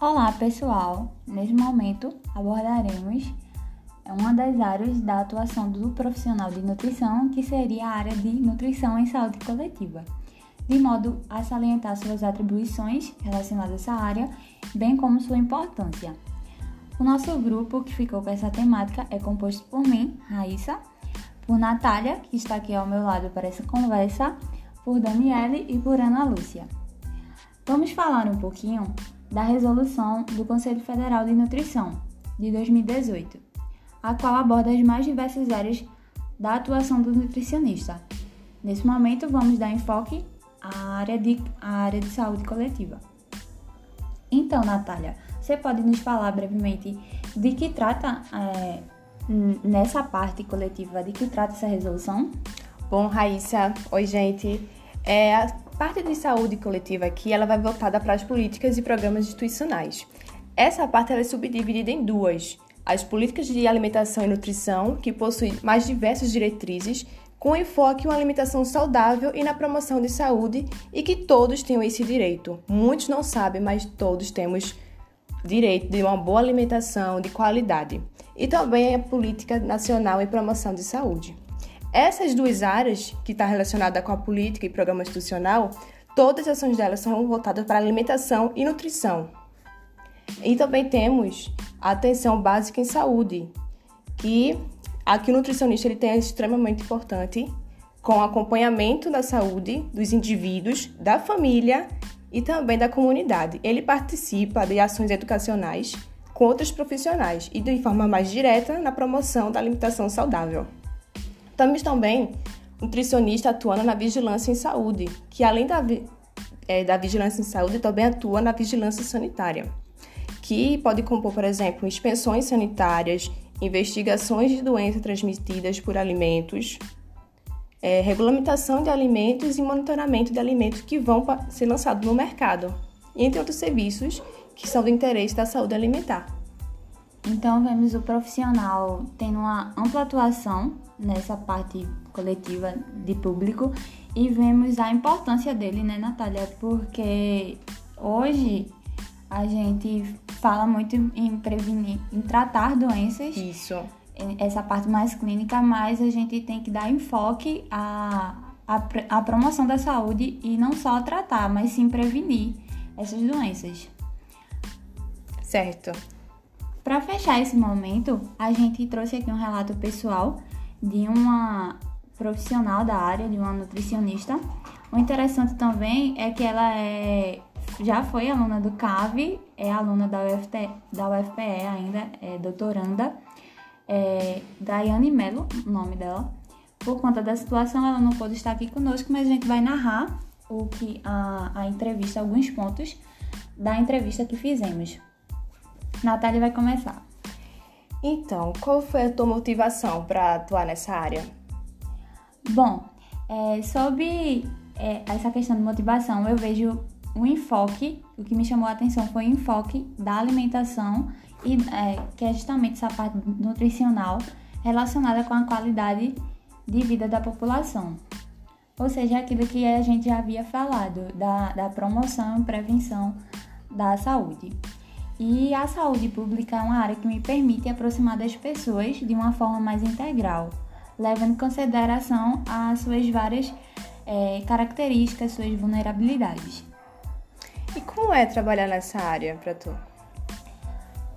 Olá, pessoal! Neste momento abordaremos uma das áreas da atuação do profissional de nutrição, que seria a área de nutrição em saúde coletiva, de modo a salientar suas atribuições relacionadas a essa área, bem como sua importância. O nosso grupo que ficou com essa temática é composto por mim, Raíssa, por Natália, que está aqui ao meu lado para essa conversa, por Daniele e por Ana Lúcia. Vamos falar um pouquinho da resolução do Conselho Federal de Nutrição de 2018, a qual aborda as mais diversas áreas da atuação do nutricionista. Nesse momento, vamos dar enfoque à área de, à área de saúde coletiva. Então, Natália, você pode nos falar brevemente de que trata é, nessa parte coletiva, de que trata essa resolução? Bom, Raíssa, oi, gente. É, parte de saúde coletiva aqui, ela vai voltada para as políticas e programas institucionais. Essa parte ela é subdividida em duas. As políticas de alimentação e nutrição, que possuem mais diversas diretrizes, com enfoque em uma alimentação saudável e na promoção de saúde e que todos tenham esse direito. Muitos não sabem, mas todos temos direito de uma boa alimentação de qualidade. E também a política nacional em promoção de saúde. Essas duas áreas, que está relacionada com a política e programa institucional, todas as ações delas são voltadas para alimentação e nutrição. E também temos a atenção básica em saúde, que aqui o nutricionista ele tem extremamente importante com acompanhamento da saúde dos indivíduos, da família e também da comunidade. Ele participa de ações educacionais com outros profissionais e de forma mais direta na promoção da alimentação saudável. Temos também nutricionista atuando na vigilância em saúde, que além da, é, da vigilância em saúde, também atua na vigilância sanitária, que pode compor, por exemplo, inspeções sanitárias, investigações de doenças transmitidas por alimentos, é, regulamentação de alimentos e monitoramento de alimentos que vão ser lançados no mercado, entre outros serviços que são do interesse da saúde alimentar. Então, vemos o profissional tendo uma ampla atuação nessa parte coletiva de público e vemos a importância dele, né, Natália? Porque hoje a gente fala muito em prevenir, em tratar doenças. Isso. Essa parte mais clínica, mas a gente tem que dar enfoque à, à, à promoção da saúde e não só tratar, mas sim prevenir essas doenças. Certo. Para fechar esse momento, a gente trouxe aqui um relato pessoal de uma profissional da área, de uma nutricionista. O interessante também é que ela é, já foi aluna do CAV, é aluna da, UFT, da UFPE ainda, é doutoranda, é Daiane Mello, o nome dela. Por conta da situação, ela não pôde estar aqui conosco, mas a gente vai narrar o que a, a entrevista, alguns pontos da entrevista que fizemos. Natália vai começar. Então, qual foi a tua motivação para atuar nessa área? Bom, é, sobre é, essa questão de motivação, eu vejo um enfoque, o que me chamou a atenção foi o enfoque da alimentação, e, é, que é justamente essa parte nutricional relacionada com a qualidade de vida da população. Ou seja, aquilo que a gente já havia falado, da, da promoção e prevenção da saúde. E a saúde pública é uma área que me permite aproximar das pessoas de uma forma mais integral, levando em consideração as suas várias é, características, suas vulnerabilidades. E como é trabalhar nessa área para tu?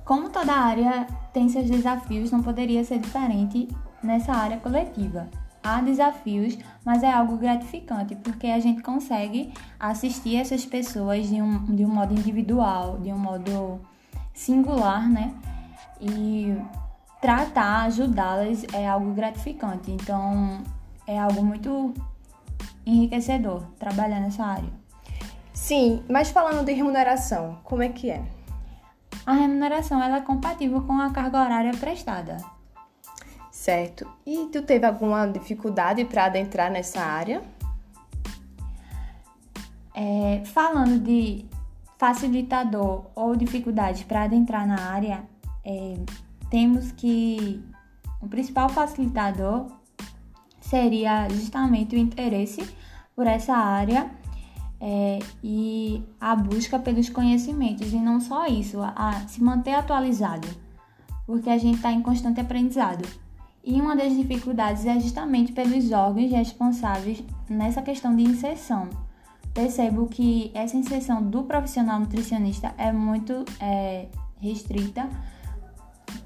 Como toda área tem seus desafios, não poderia ser diferente nessa área coletiva. Há desafios, mas é algo gratificante, porque a gente consegue assistir essas pessoas de um, de um modo individual, de um modo singular, né? E tratar, ajudá-las é algo gratificante. Então, é algo muito enriquecedor trabalhar nessa área. Sim, mas falando de remuneração, como é que é? A remuneração ela é compatível com a carga horária prestada. Certo. E tu teve alguma dificuldade para adentrar nessa área? É, falando de facilitador ou dificuldade para adentrar na área, é, temos que o principal facilitador seria justamente o interesse por essa área, é, e a busca pelos conhecimentos, e não só isso, a, a se manter atualizado, porque a gente está em constante aprendizado. E uma das dificuldades é justamente pelos órgãos responsáveis nessa questão de inserção. Percebo que essa inserção do profissional nutricionista é muito é, restrita,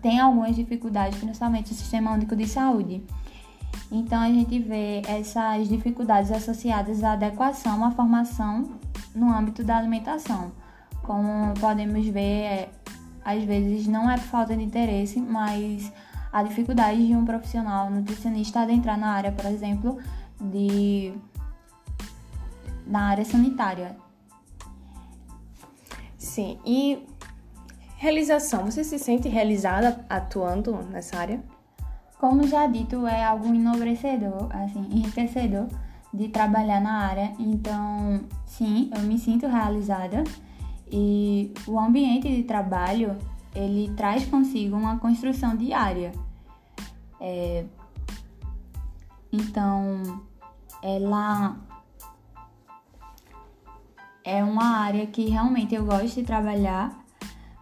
tem algumas dificuldades, principalmente o Sistema Único de Saúde. Então a gente vê essas dificuldades associadas à adequação à formação no âmbito da alimentação. Como podemos ver, é, às vezes não é por falta de interesse, mas a dificuldade de um profissional nutricionista adentrar na área, por exemplo, de na área sanitária. Sim, e realização, você se sente realizada atuando nessa área? Como já dito, é algo enobrecedor, assim, enriquecedor de trabalhar na área. Então, sim, eu me sinto realizada e o ambiente de trabalho ele traz consigo uma construção diária. É, então, ela é uma área que realmente eu gosto de trabalhar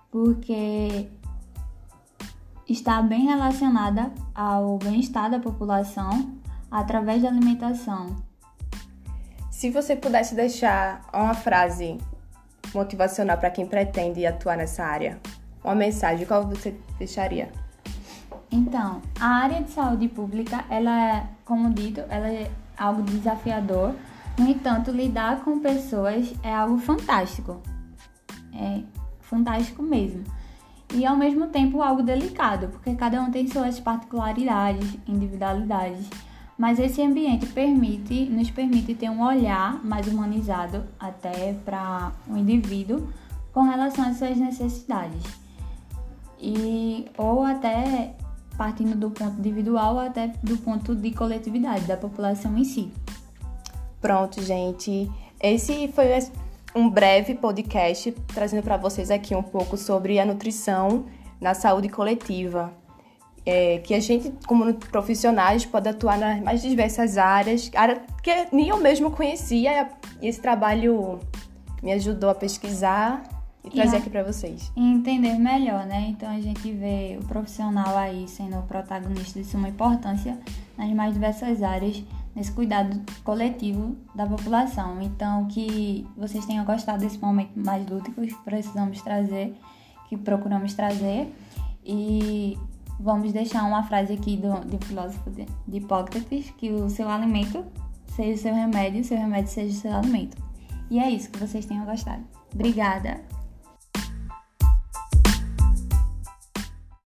porque está bem relacionada ao bem-estar da população através da alimentação. Se você pudesse deixar uma frase motivacional para quem pretende atuar nessa área, uma mensagem, qual você deixaria? Então, a área de saúde pública, ela é, como dito, ela é algo desafiador. No entanto, lidar com pessoas é algo fantástico. É fantástico mesmo e ao mesmo tempo algo delicado, porque cada um tem suas particularidades, individualidades. Mas esse ambiente permite, nos permite ter um olhar mais humanizado até para o indivíduo com relação às suas necessidades. E ou até partindo do ponto individual até do ponto de coletividade da população em si. Pronto, gente. Esse foi um breve podcast trazendo para vocês aqui um pouco sobre a nutrição na saúde coletiva. É, que a gente, como profissionais, pode atuar nas mais diversas áreas, área que nem eu mesmo conhecia, e esse trabalho me ajudou a pesquisar e trazer e aqui para vocês. E entender melhor, né? Então a gente vê o profissional aí sendo o protagonista de suma importância nas mais diversas áreas nesse cuidado coletivo da população. Então, que vocês tenham gostado desse momento mais lúdico que precisamos trazer, que procuramos trazer. E vamos deixar uma frase aqui do, do filósofo de, de Hipócrates, que o seu alimento seja o seu remédio, o seu remédio seja o seu alimento. E é isso, que vocês tenham gostado. Obrigada!